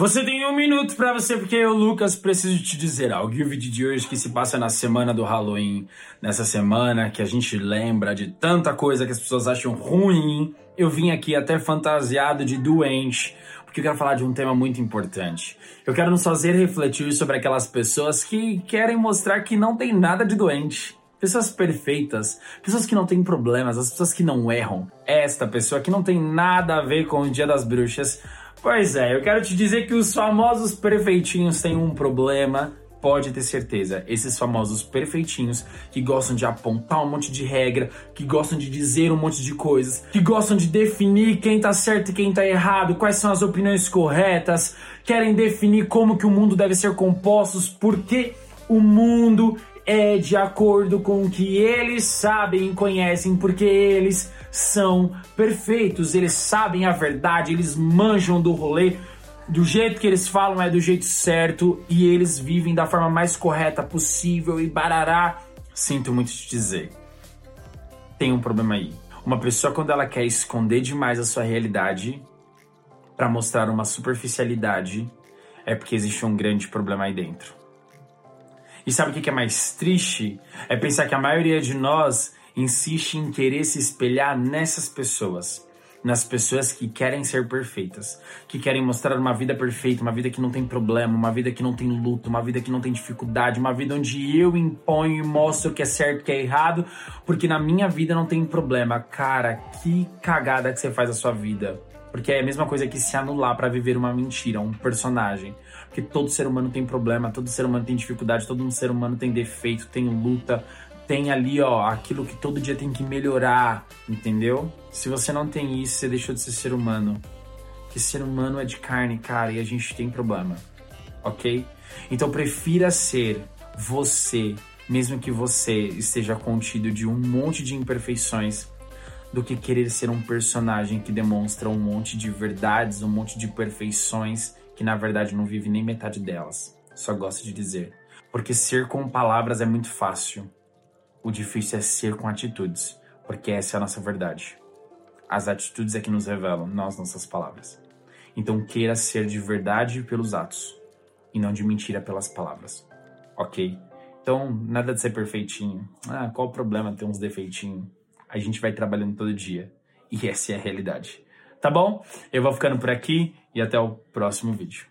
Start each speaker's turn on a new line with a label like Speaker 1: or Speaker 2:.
Speaker 1: Você tem um minuto para você, porque eu, Lucas, preciso te dizer algo. E o vídeo de hoje que se passa na semana do Halloween, nessa semana que a gente lembra de tanta coisa que as pessoas acham ruim, eu vim aqui até fantasiado de doente, porque eu quero falar de um tema muito importante. Eu quero nos fazer refletir sobre aquelas pessoas que querem mostrar que não tem nada de doente. Pessoas perfeitas, pessoas que não têm problemas, as pessoas que não erram. Esta pessoa que não tem nada a ver com o Dia das Bruxas Pois é, eu quero te dizer que os famosos perfeitinhos têm um problema. Pode ter certeza, esses famosos perfeitinhos que gostam de apontar um monte de regra, que gostam de dizer um monte de coisas, que gostam de definir quem tá certo e quem tá errado, quais são as opiniões corretas, querem definir como que o mundo deve ser composto, porque o mundo é de acordo com o que eles sabem e conhecem, porque eles são perfeitos, eles sabem a verdade, eles manjam do rolê, do jeito que eles falam é do jeito certo e eles vivem da forma mais correta possível e barará. Sinto muito te dizer. Tem um problema aí. Uma pessoa, quando ela quer esconder demais a sua realidade para mostrar uma superficialidade, é porque existe um grande problema aí dentro. E sabe o que é mais triste? É pensar que a maioria de nós insiste em querer se espelhar nessas pessoas. Nas pessoas que querem ser perfeitas, que querem mostrar uma vida perfeita, uma vida que não tem problema, uma vida que não tem luto, uma vida que não tem dificuldade, uma vida onde eu imponho e mostro o que é certo e o que é errado, porque na minha vida não tem problema. Cara, que cagada que você faz a sua vida. Porque é a mesma coisa que se anular para viver uma mentira, um personagem. Porque todo ser humano tem problema, todo ser humano tem dificuldade, todo ser humano tem defeito, tem luta, tem ali, ó, aquilo que todo dia tem que melhorar, entendeu? Se você não tem isso, você deixou de ser ser humano. Que ser humano é de carne, cara, e a gente tem problema, ok? Então prefira ser você, mesmo que você esteja contido de um monte de imperfeições, do que querer ser um personagem que demonstra um monte de verdades, um monte de perfeições, que na verdade não vive nem metade delas. Só gosta de dizer. Porque ser com palavras é muito fácil. O difícil é ser com atitudes, porque essa é a nossa verdade. As atitudes é que nos revelam, as nossas palavras. Então queira ser de verdade pelos atos, e não de mentira pelas palavras. Ok? Então, nada de ser perfeitinho. Ah, qual o problema ter uns defeitinhos? A gente vai trabalhando todo dia. E essa é a realidade. Tá bom? Eu vou ficando por aqui e até o próximo vídeo.